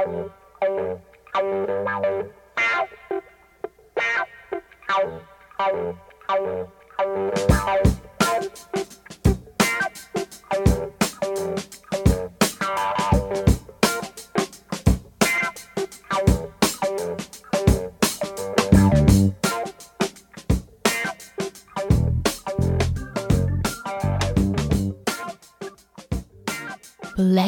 Thank you.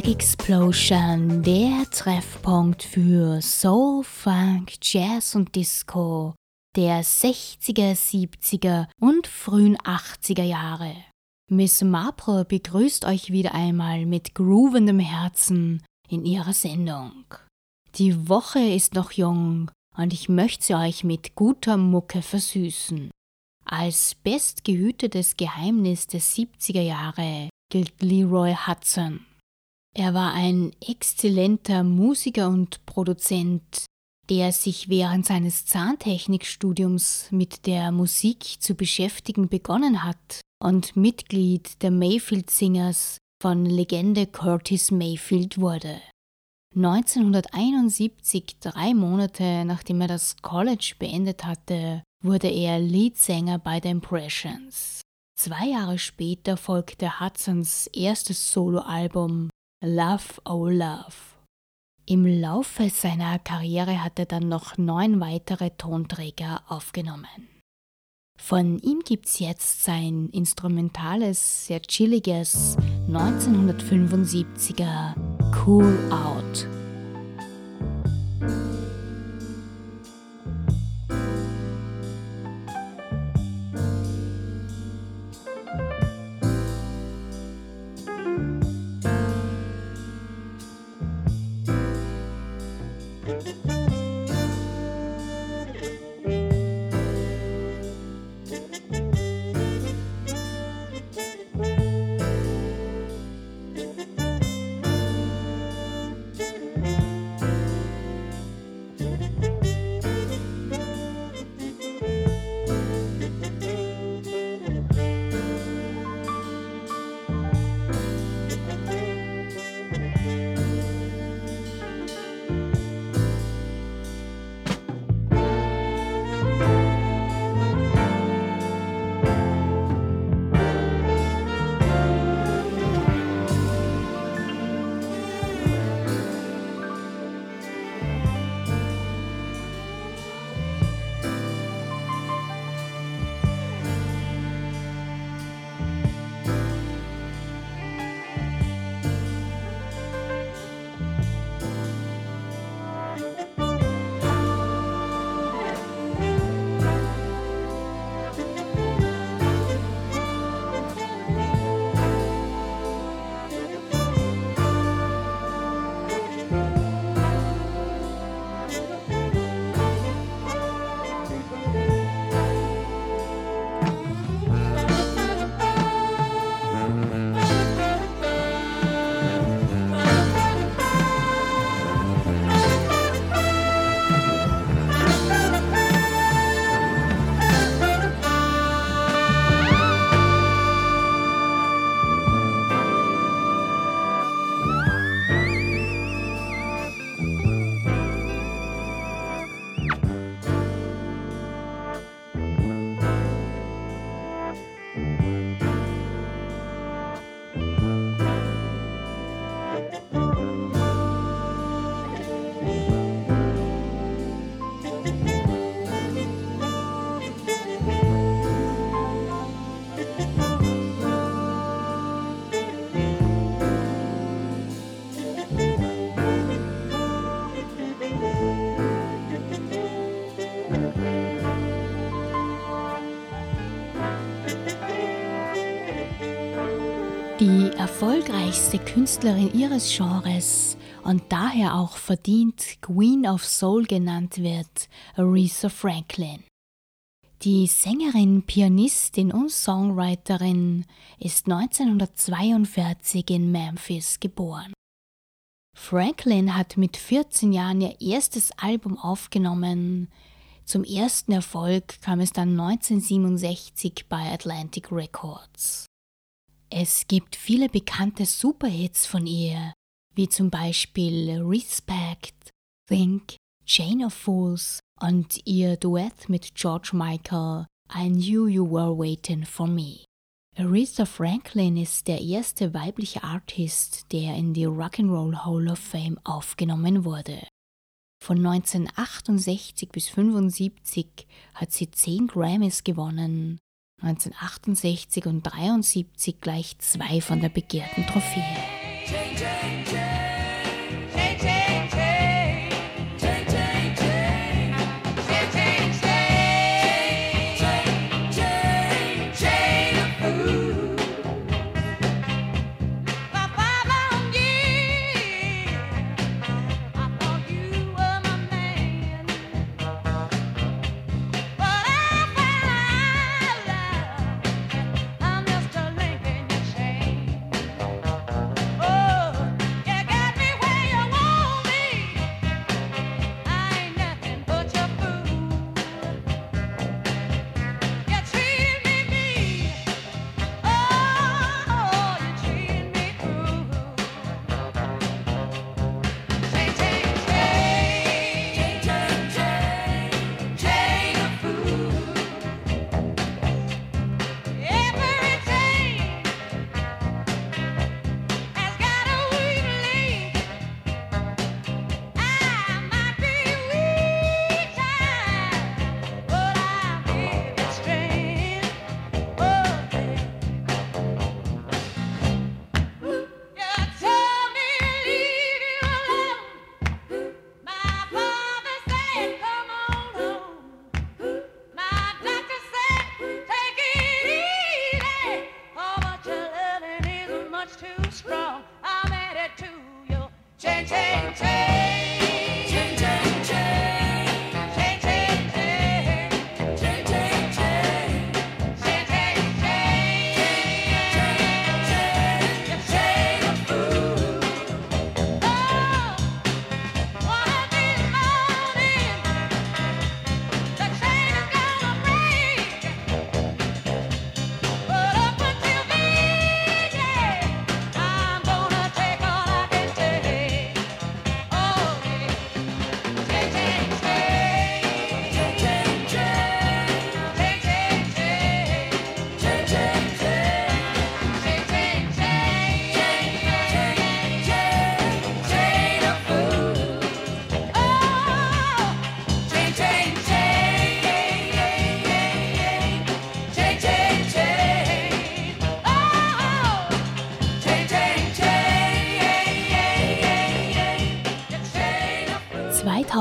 Black Explosion, der Treffpunkt für Soul, Funk, Jazz und Disco der 60er, 70er und frühen 80er Jahre. Miss Marple begrüßt euch wieder einmal mit groovendem Herzen in ihrer Sendung. Die Woche ist noch jung und ich möchte sie euch mit guter Mucke versüßen. Als bestgehütetes Geheimnis der 70er Jahre gilt Leroy Hudson. Er war ein exzellenter Musiker und Produzent, der sich während seines Zahntechnikstudiums mit der Musik zu beschäftigen begonnen hat und Mitglied der Mayfield Singers von Legende Curtis Mayfield wurde. 1971, drei Monate nachdem er das College beendet hatte, wurde er Leadsänger bei The Impressions. Zwei Jahre später folgte Hudsons erstes Soloalbum Love Oh Love. Im Laufe seiner Karriere hat er dann noch neun weitere Tonträger aufgenommen. Von ihm gibt's jetzt sein instrumentales, sehr chilliges 1975er Cool Out. Erfolgreichste Künstlerin ihres Genres und daher auch verdient Queen of Soul genannt wird, Aretha Franklin. Die Sängerin, Pianistin und Songwriterin ist 1942 in Memphis geboren. Franklin hat mit 14 Jahren ihr erstes Album aufgenommen. Zum ersten Erfolg kam es dann 1967 bei Atlantic Records. Es gibt viele bekannte Superhits von ihr, wie zum Beispiel Respect, Think, Chain of Fools und ihr Duett mit George Michael I Knew You Were Waiting for Me. Aretha Franklin ist der erste weibliche Artist, der in die Rock'n'Roll Hall of Fame aufgenommen wurde. Von 1968 bis 1975 hat sie 10 Grammys gewonnen, 1968 und 1973 gleich zwei von der begehrten Trophäe.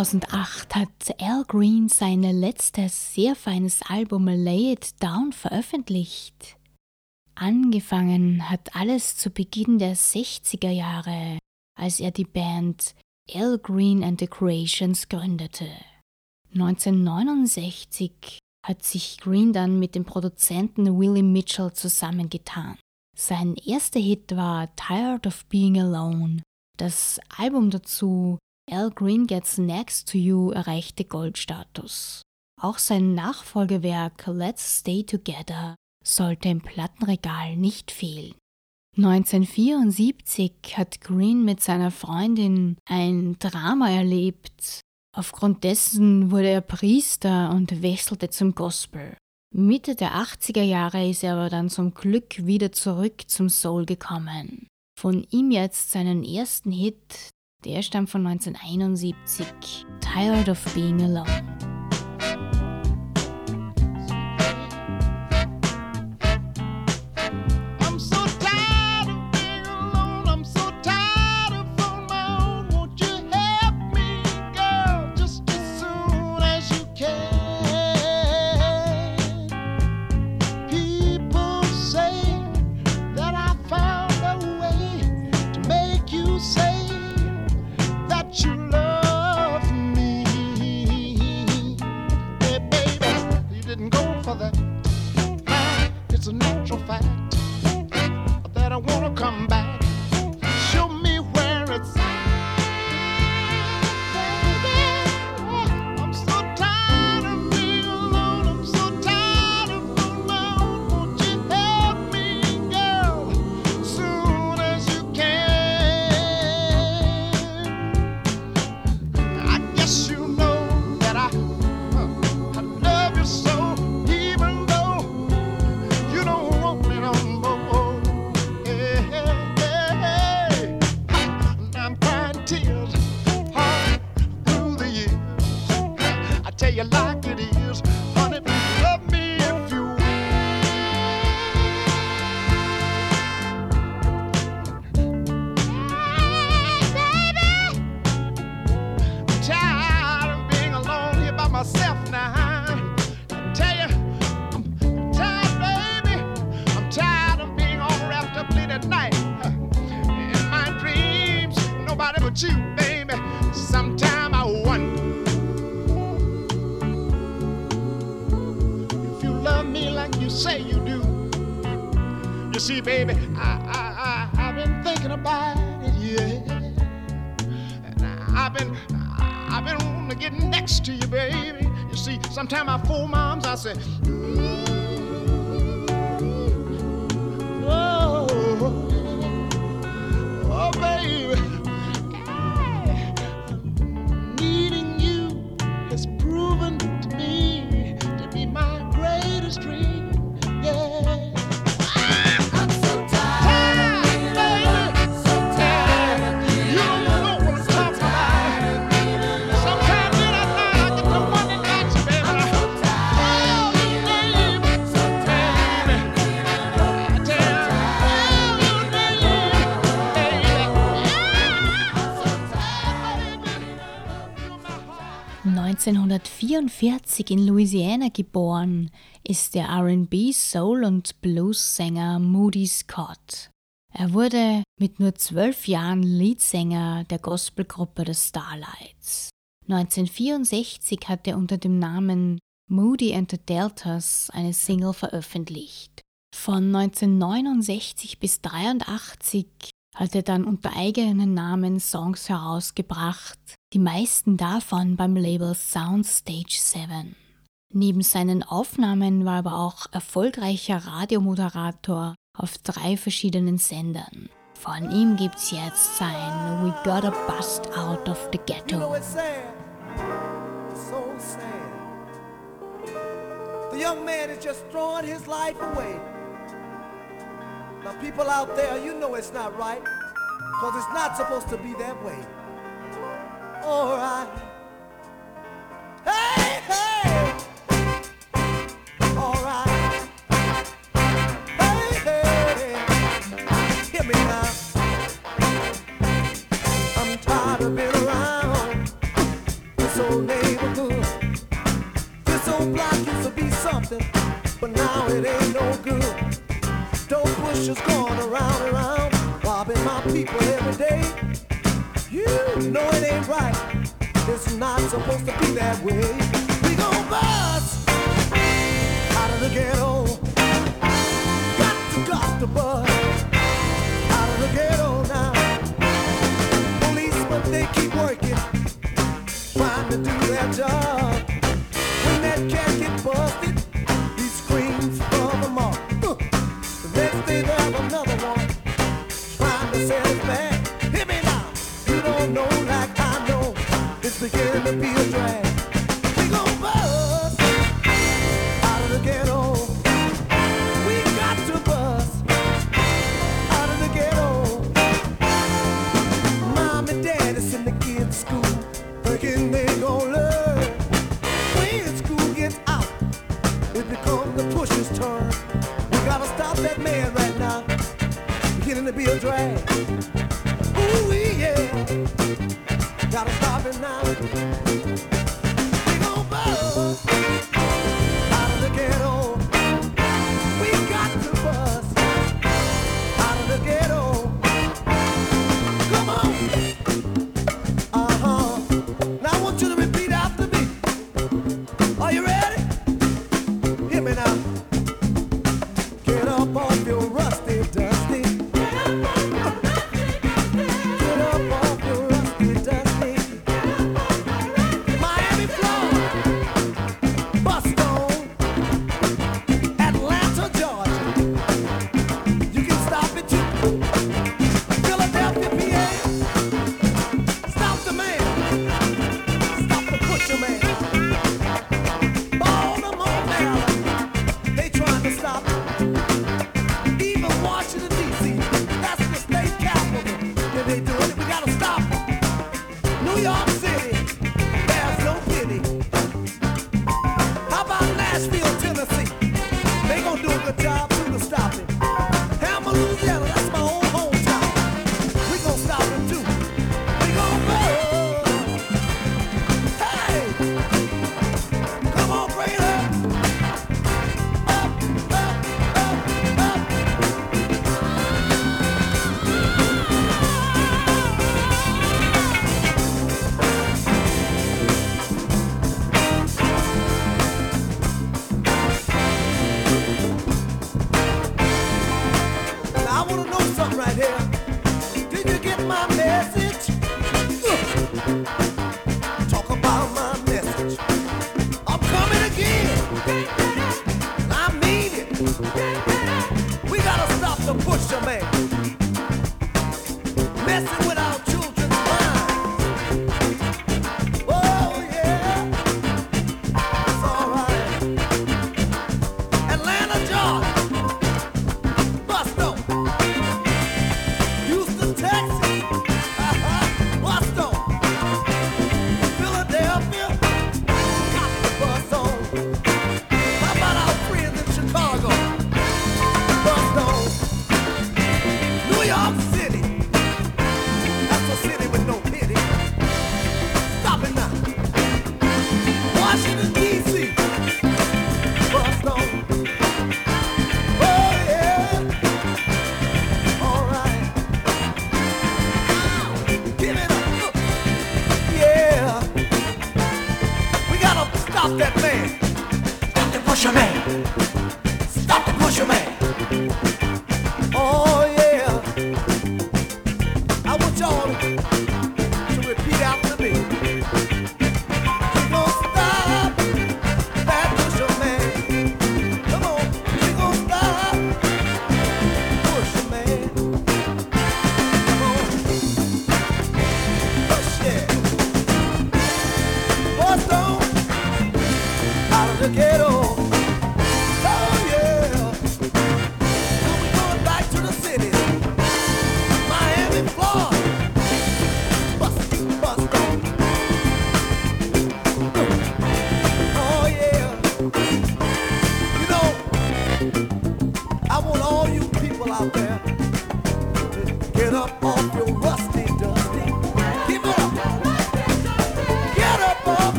Hat Al Green sein letztes sehr feines Album Lay It Down veröffentlicht. Angefangen hat alles zu Beginn der 60er Jahre, als er die Band Al Green and the Creations gründete. 1969 hat sich Green dann mit dem Produzenten Willie Mitchell zusammengetan. Sein erster Hit war Tired of Being Alone. Das Album dazu Al Green Gets Next to You erreichte Goldstatus. Auch sein Nachfolgewerk Let's Stay Together sollte im Plattenregal nicht fehlen. 1974 hat Green mit seiner Freundin ein Drama erlebt. Aufgrund dessen wurde er Priester und wechselte zum Gospel. Mitte der 80er Jahre ist er aber dann zum Glück wieder zurück zum Soul gekommen. Von ihm jetzt seinen ersten Hit, der stammt von 1971. Tired of Being Alone. I've been, I've been wanting to get next to you, baby. You see, sometimes I fool moms, I say, mm, in Louisiana geboren, ist der RB, Soul und Blues-Sänger Moody Scott. Er wurde mit nur zwölf Jahren Leadsänger der Gospelgruppe The Starlights. 1964 hat er unter dem Namen Moody and the Deltas eine Single veröffentlicht. Von 1969 bis 1983 hat er dann unter eigenen Namen Songs herausgebracht, die meisten davon beim Label Soundstage 7. Neben seinen Aufnahmen war er aber auch erfolgreicher Radiomoderator auf drei verschiedenen Sendern. Von ihm gibt's jetzt sein We Gotta Bust Out of the Ghetto. You know it's sad. It's so sad. The young man is just throwing his life away. Now people out there, you know it's not right. Cause it's not supposed to be that way. Alright. Hey, hey!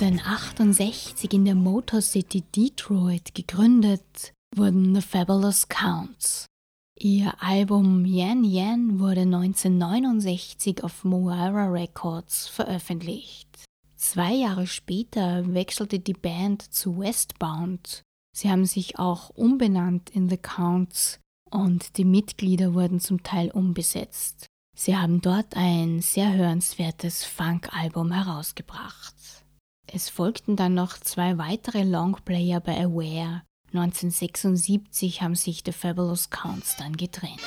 1968 in der Motor City Detroit gegründet wurden The Fabulous Counts. Ihr Album Yan Yan wurde 1969 auf Moira Records veröffentlicht. Zwei Jahre später wechselte die Band zu Westbound. Sie haben sich auch umbenannt in The Counts und die Mitglieder wurden zum Teil umbesetzt. Sie haben dort ein sehr hörenswertes Funk-Album herausgebracht. Es folgten dann noch zwei weitere Longplayer bei Aware. 1976 haben sich The Fabulous Counts dann getrennt.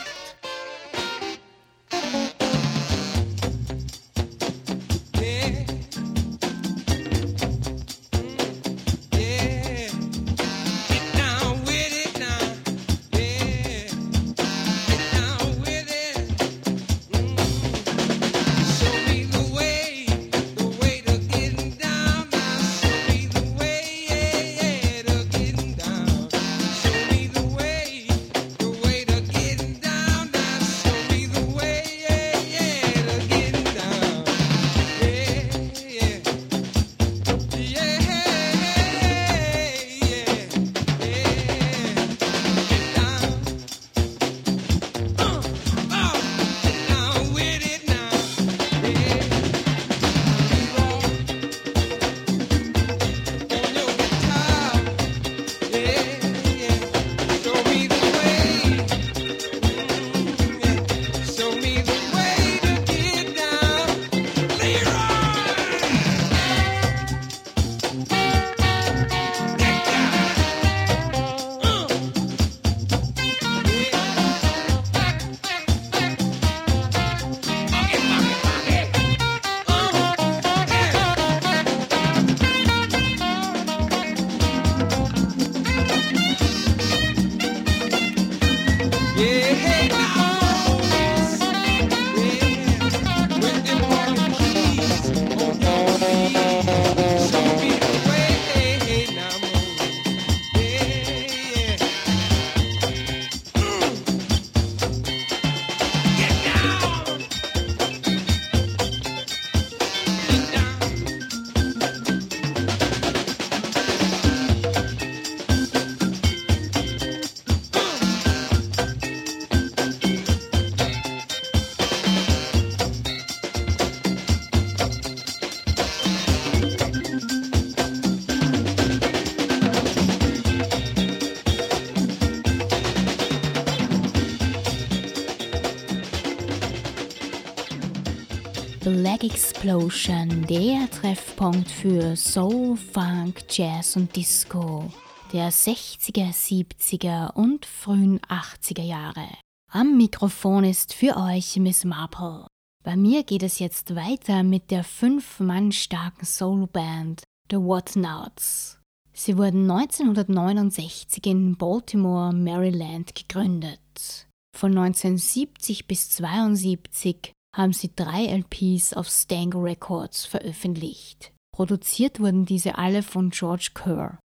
Explosion, der Treffpunkt für Soul, Funk, Jazz und Disco der 60er, 70er und frühen 80er Jahre. Am Mikrofon ist für euch Miss Marple. Bei mir geht es jetzt weiter mit der fünf Mann starken Soulband The Whatnauts. Sie wurden 1969 in Baltimore, Maryland gegründet. Von 1970 bis 1972 haben sie drei LPs auf Stango Records veröffentlicht. Produziert wurden diese alle von George Kerr.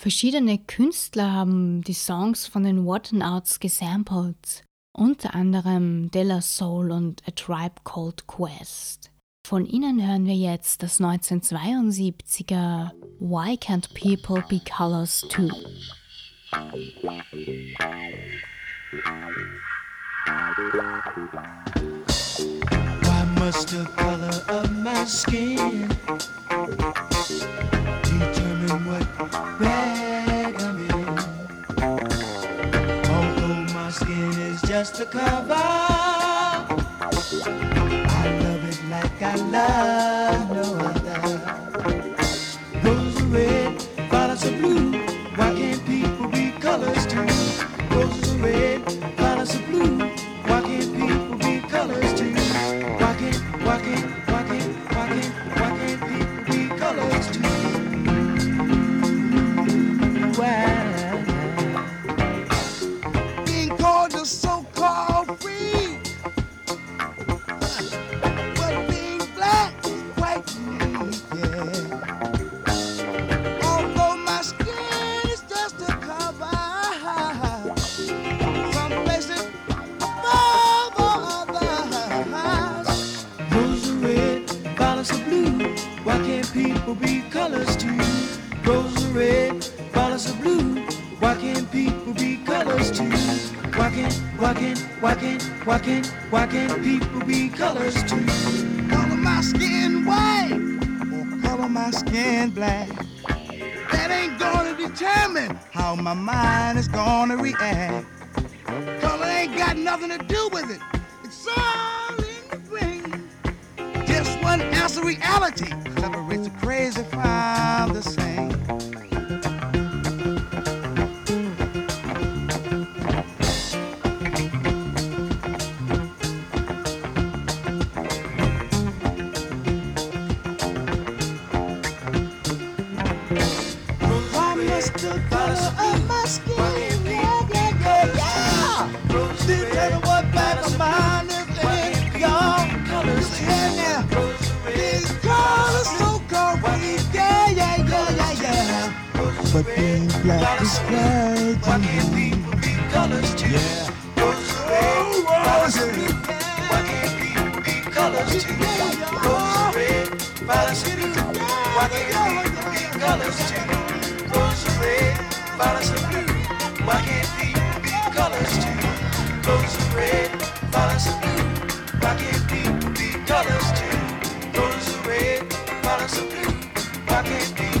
Verschiedene Künstler haben die Songs von den Whatnauts gesampelt, unter anderem Della Soul und A Tribe Called Quest. Von ihnen hören wir jetzt das 1972er Why Can't People Be Colors Too? Must the color of my skin determine what bag I'm in? Although my skin is just a cover I love it like I love people be colors too? Roses are red, violets are blue. Why can't people be colors too? Why can't, why can't, why can't, why can't, why can't people be colors too? Color my skin white or color my skin black. That ain't gonna determine how my mind is gonna react. Color ain't got nothing to do with it. It's all in the brain. Just one ounce of reality crazy crowd the same. But being black is Why black. can't people be colors too? Yeah. Roses red, violets blue. Why can't people be colors too? Roses red, violets blue. Why can't people be colors too? Roses red, violets blue. Why can't people be colors too? Roses red, violets blue. Why can't people be colors too? Roses red, violets blue. Why can't people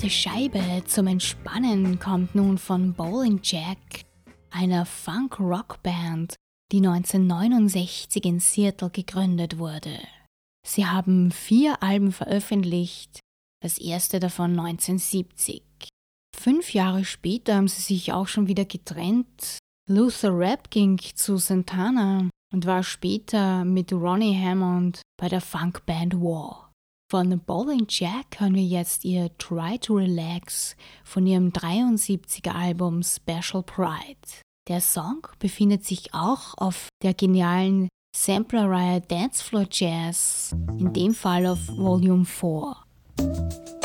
perfekte Scheibe zum Entspannen kommt nun von Bowling Jack, einer Funk-Rock-Band, die 1969 in Seattle gegründet wurde. Sie haben vier Alben veröffentlicht, das erste davon 1970. Fünf Jahre später haben sie sich auch schon wieder getrennt. Luther Rapp ging zu Santana und war später mit Ronnie Hammond bei der Funkband War. Von Bowling Jack hören wir jetzt ihr Try to Relax von ihrem 73er Album Special Pride. Der Song befindet sich auch auf der genialen Sampler-Reihe Dancefloor Jazz, in dem Fall auf Volume 4.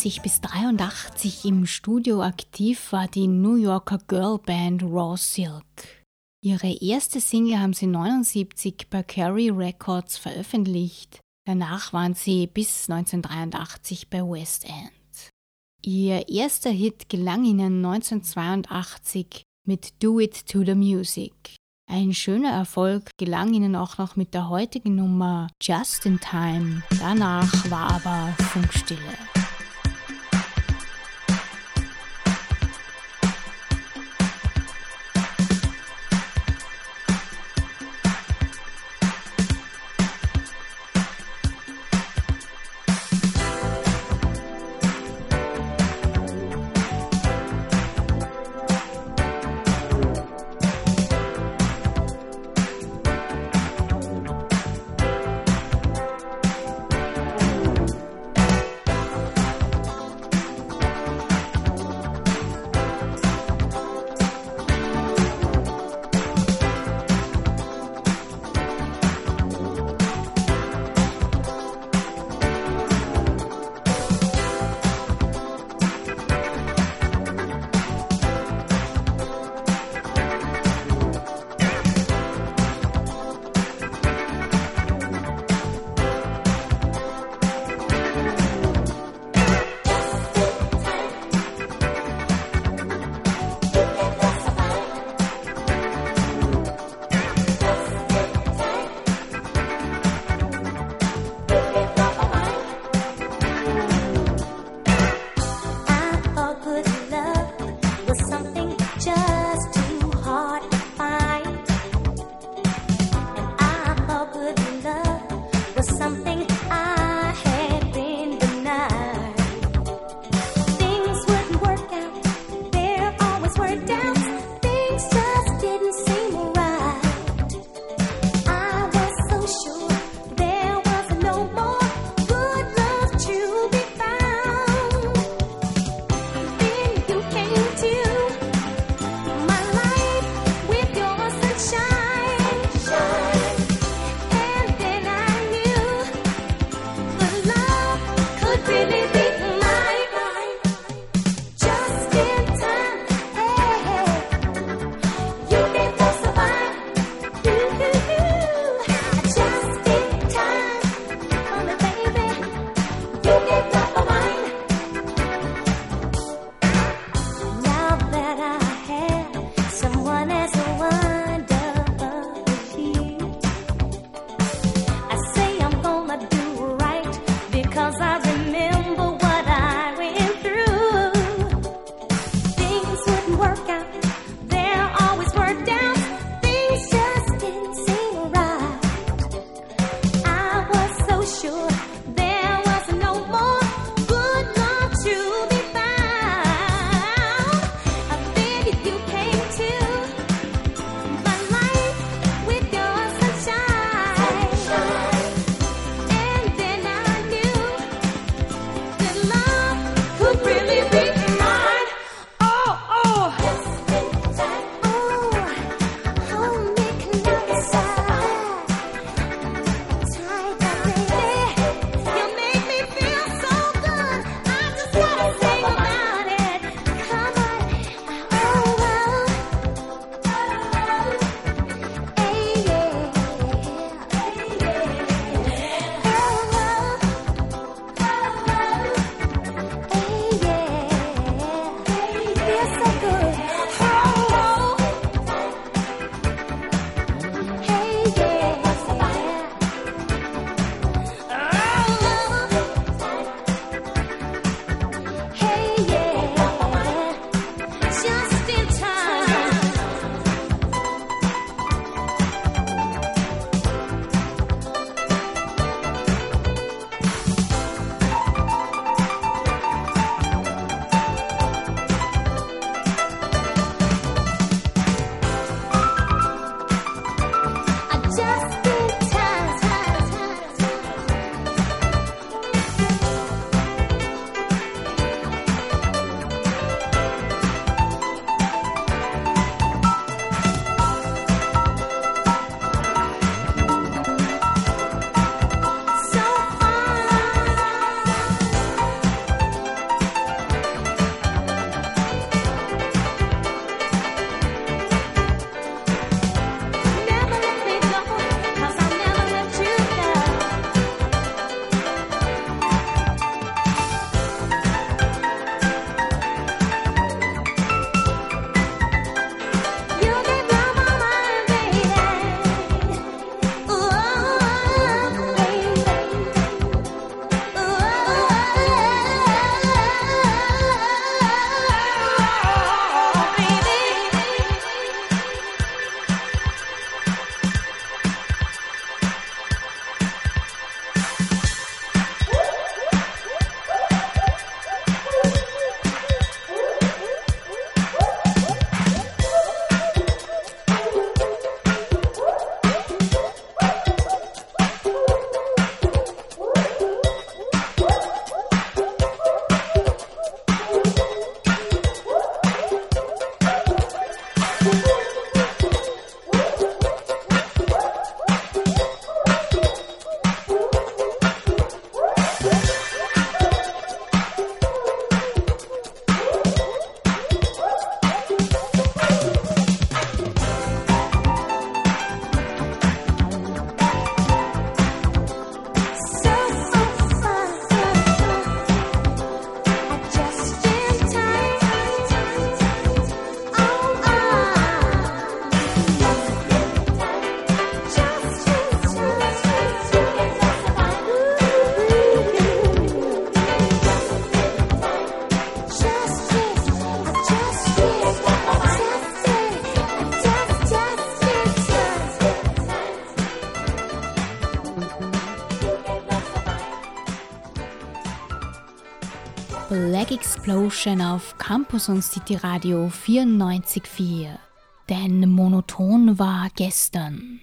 1979 bis 1983 im Studio aktiv war die New Yorker Girlband Raw Silk. Ihre erste Single haben sie 1979 bei Carey Records veröffentlicht. Danach waren sie bis 1983 bei West End. Ihr erster Hit gelang ihnen 1982 mit Do It to the Music. Ein schöner Erfolg gelang ihnen auch noch mit der heutigen Nummer Just in Time. Danach war aber Funkstille. Explosion auf Campus und City Radio 94.4. Denn monoton war gestern.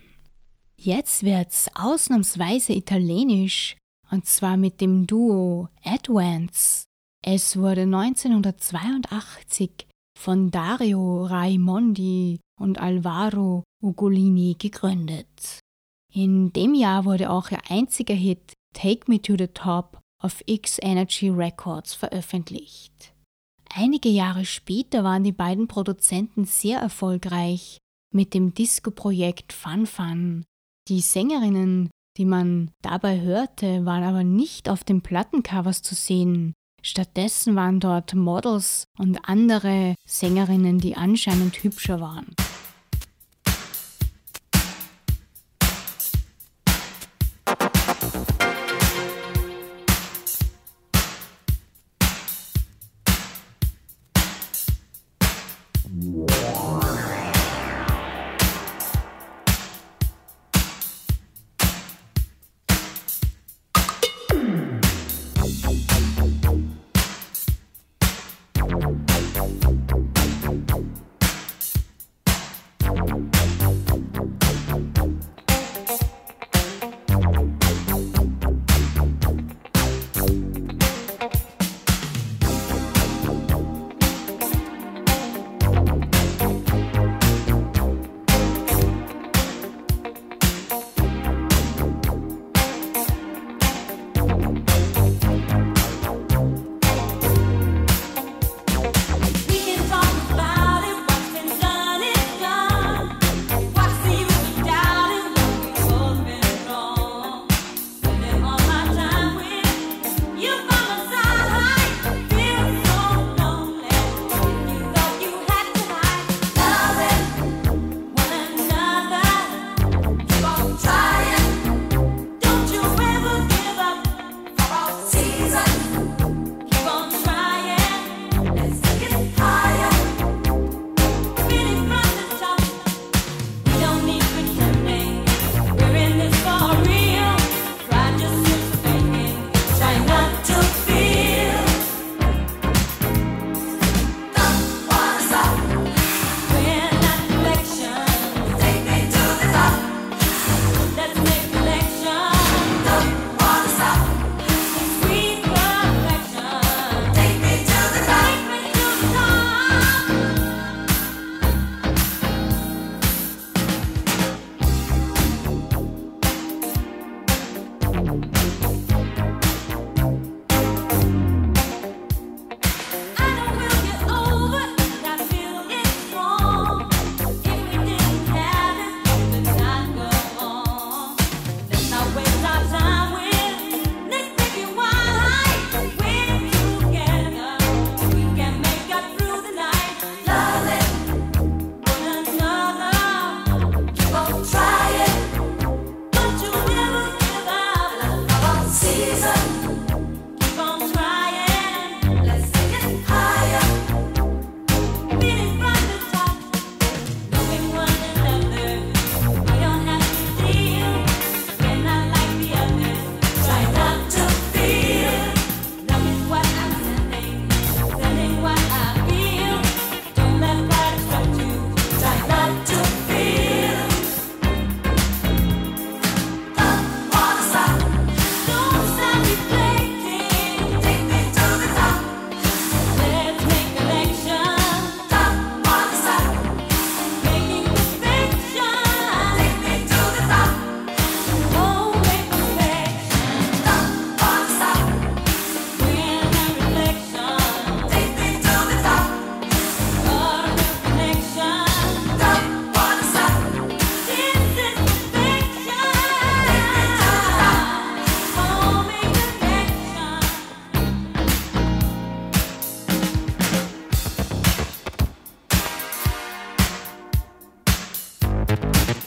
Jetzt wird's ausnahmsweise italienisch und zwar mit dem Duo Advance. Es wurde 1982 von Dario Raimondi und Alvaro Ugolini gegründet. In dem Jahr wurde auch ihr einziger Hit Take Me to the Top auf X Energy Records veröffentlicht. Einige Jahre später waren die beiden Produzenten sehr erfolgreich mit dem Disco-Projekt Fun Fun. Die Sängerinnen, die man dabei hörte, waren aber nicht auf den Plattencovers zu sehen. Stattdessen waren dort Models und andere Sängerinnen, die anscheinend hübscher waren. Bye.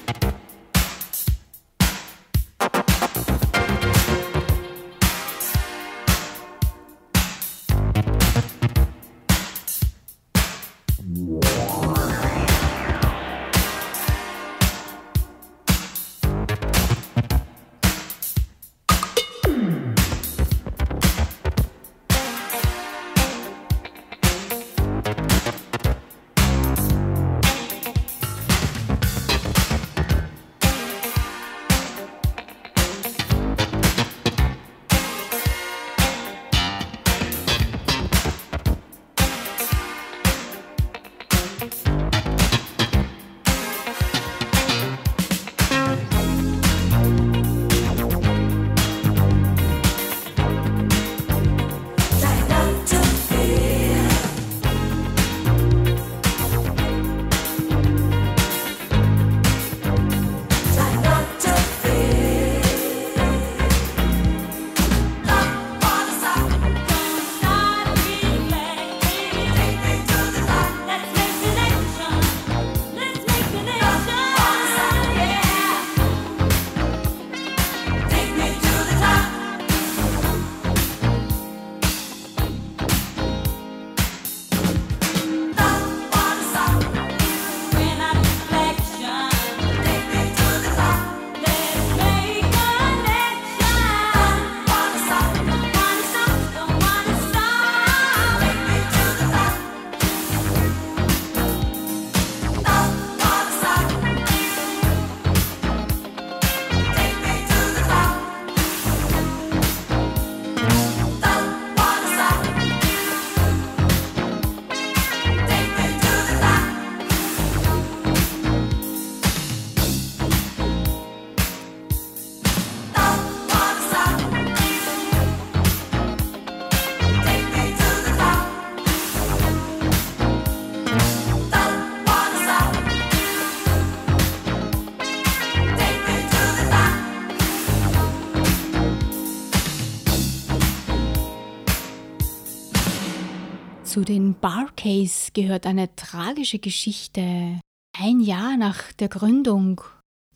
Barcase gehört eine tragische Geschichte. Ein Jahr nach der Gründung,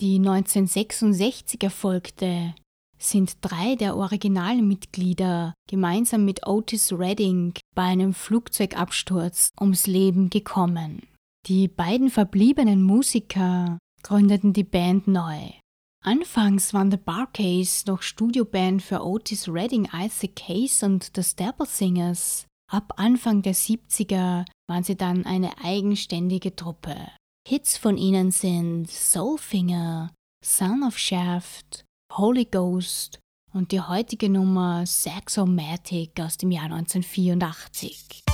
die 1966 erfolgte, sind drei der Originalmitglieder gemeinsam mit Otis Redding bei einem Flugzeugabsturz ums Leben gekommen. Die beiden verbliebenen Musiker gründeten die Band neu. Anfangs waren The Barcase noch Studioband für Otis Redding, Isaac Case und The Staple Singers. Ab Anfang der 70er waren sie dann eine eigenständige Truppe. Hits von ihnen sind Soulfinger, Son of Shaft, Holy Ghost und die heutige Nummer Saxomatic aus dem Jahr 1984.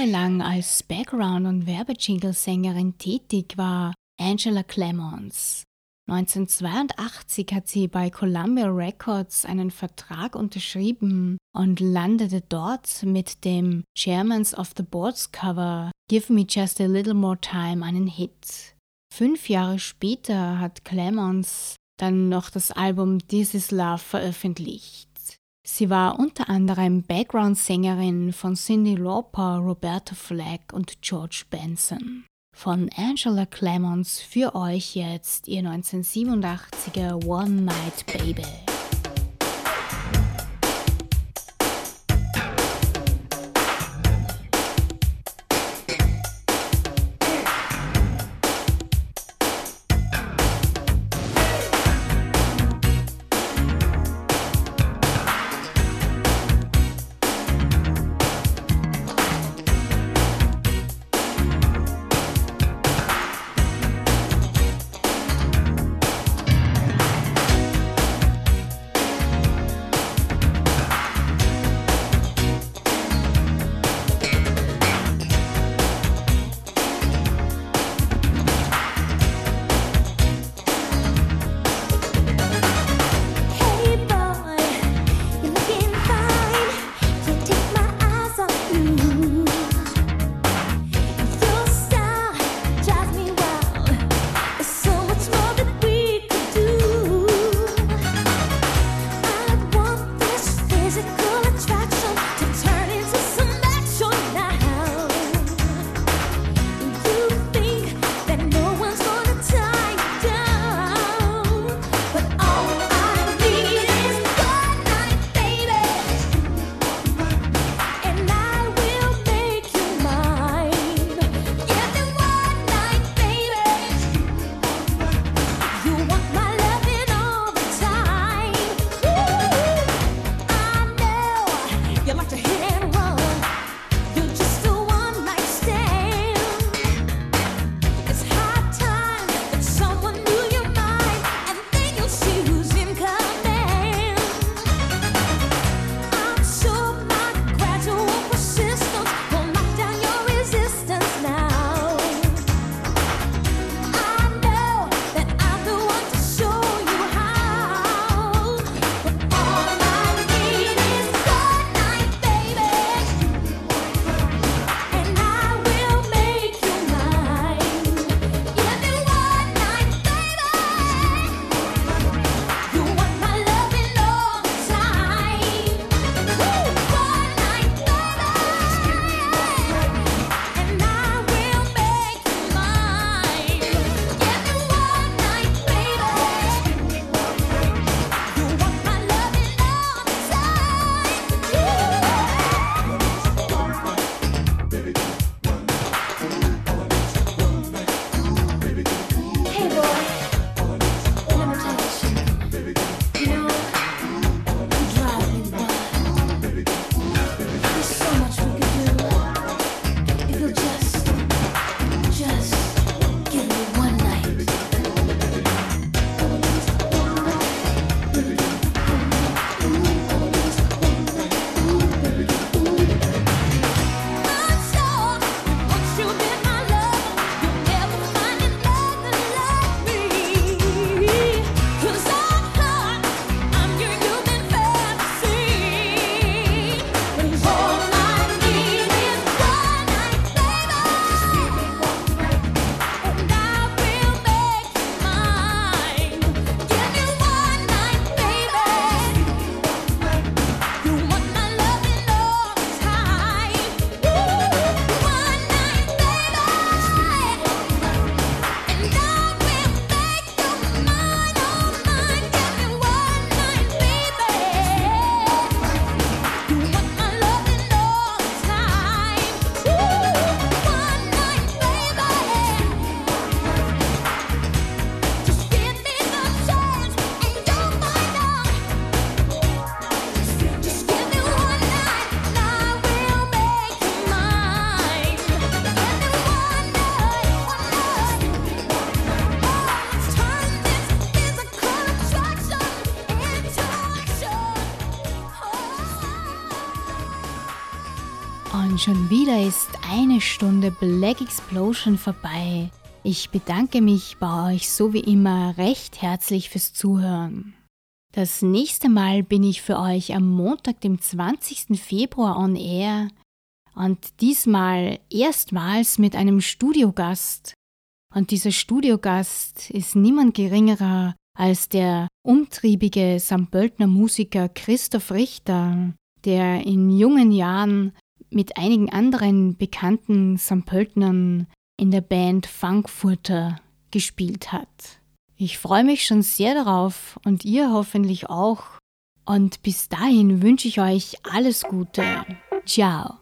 20 Jahre lang als Background- und Werbejingle-Sängerin tätig war Angela Clemons. 1982 hat sie bei Columbia Records einen Vertrag unterschrieben und landete dort mit dem Chairmans of the Boards Cover Give Me Just a Little More Time einen Hit. Fünf Jahre später hat Clemons dann noch das Album This Is Love veröffentlicht. Sie war unter anderem Background-Sängerin von Cyndi Lauper, Roberta Flack und George Benson. Von Angela Clemons für euch jetzt ihr 1987er One Night Baby. Schon wieder ist eine Stunde Black Explosion vorbei. Ich bedanke mich bei euch so wie immer recht herzlich fürs Zuhören. Das nächste Mal bin ich für euch am Montag, dem 20. Februar on Air und diesmal erstmals mit einem Studiogast. Und dieser Studiogast ist niemand geringerer als der umtriebige St. Pöltner Musiker Christoph Richter, der in jungen Jahren mit einigen anderen bekannten Sampöltnern in der Band Frankfurter gespielt hat. Ich freue mich schon sehr darauf und ihr hoffentlich auch. Und bis dahin wünsche ich euch alles Gute. Ciao.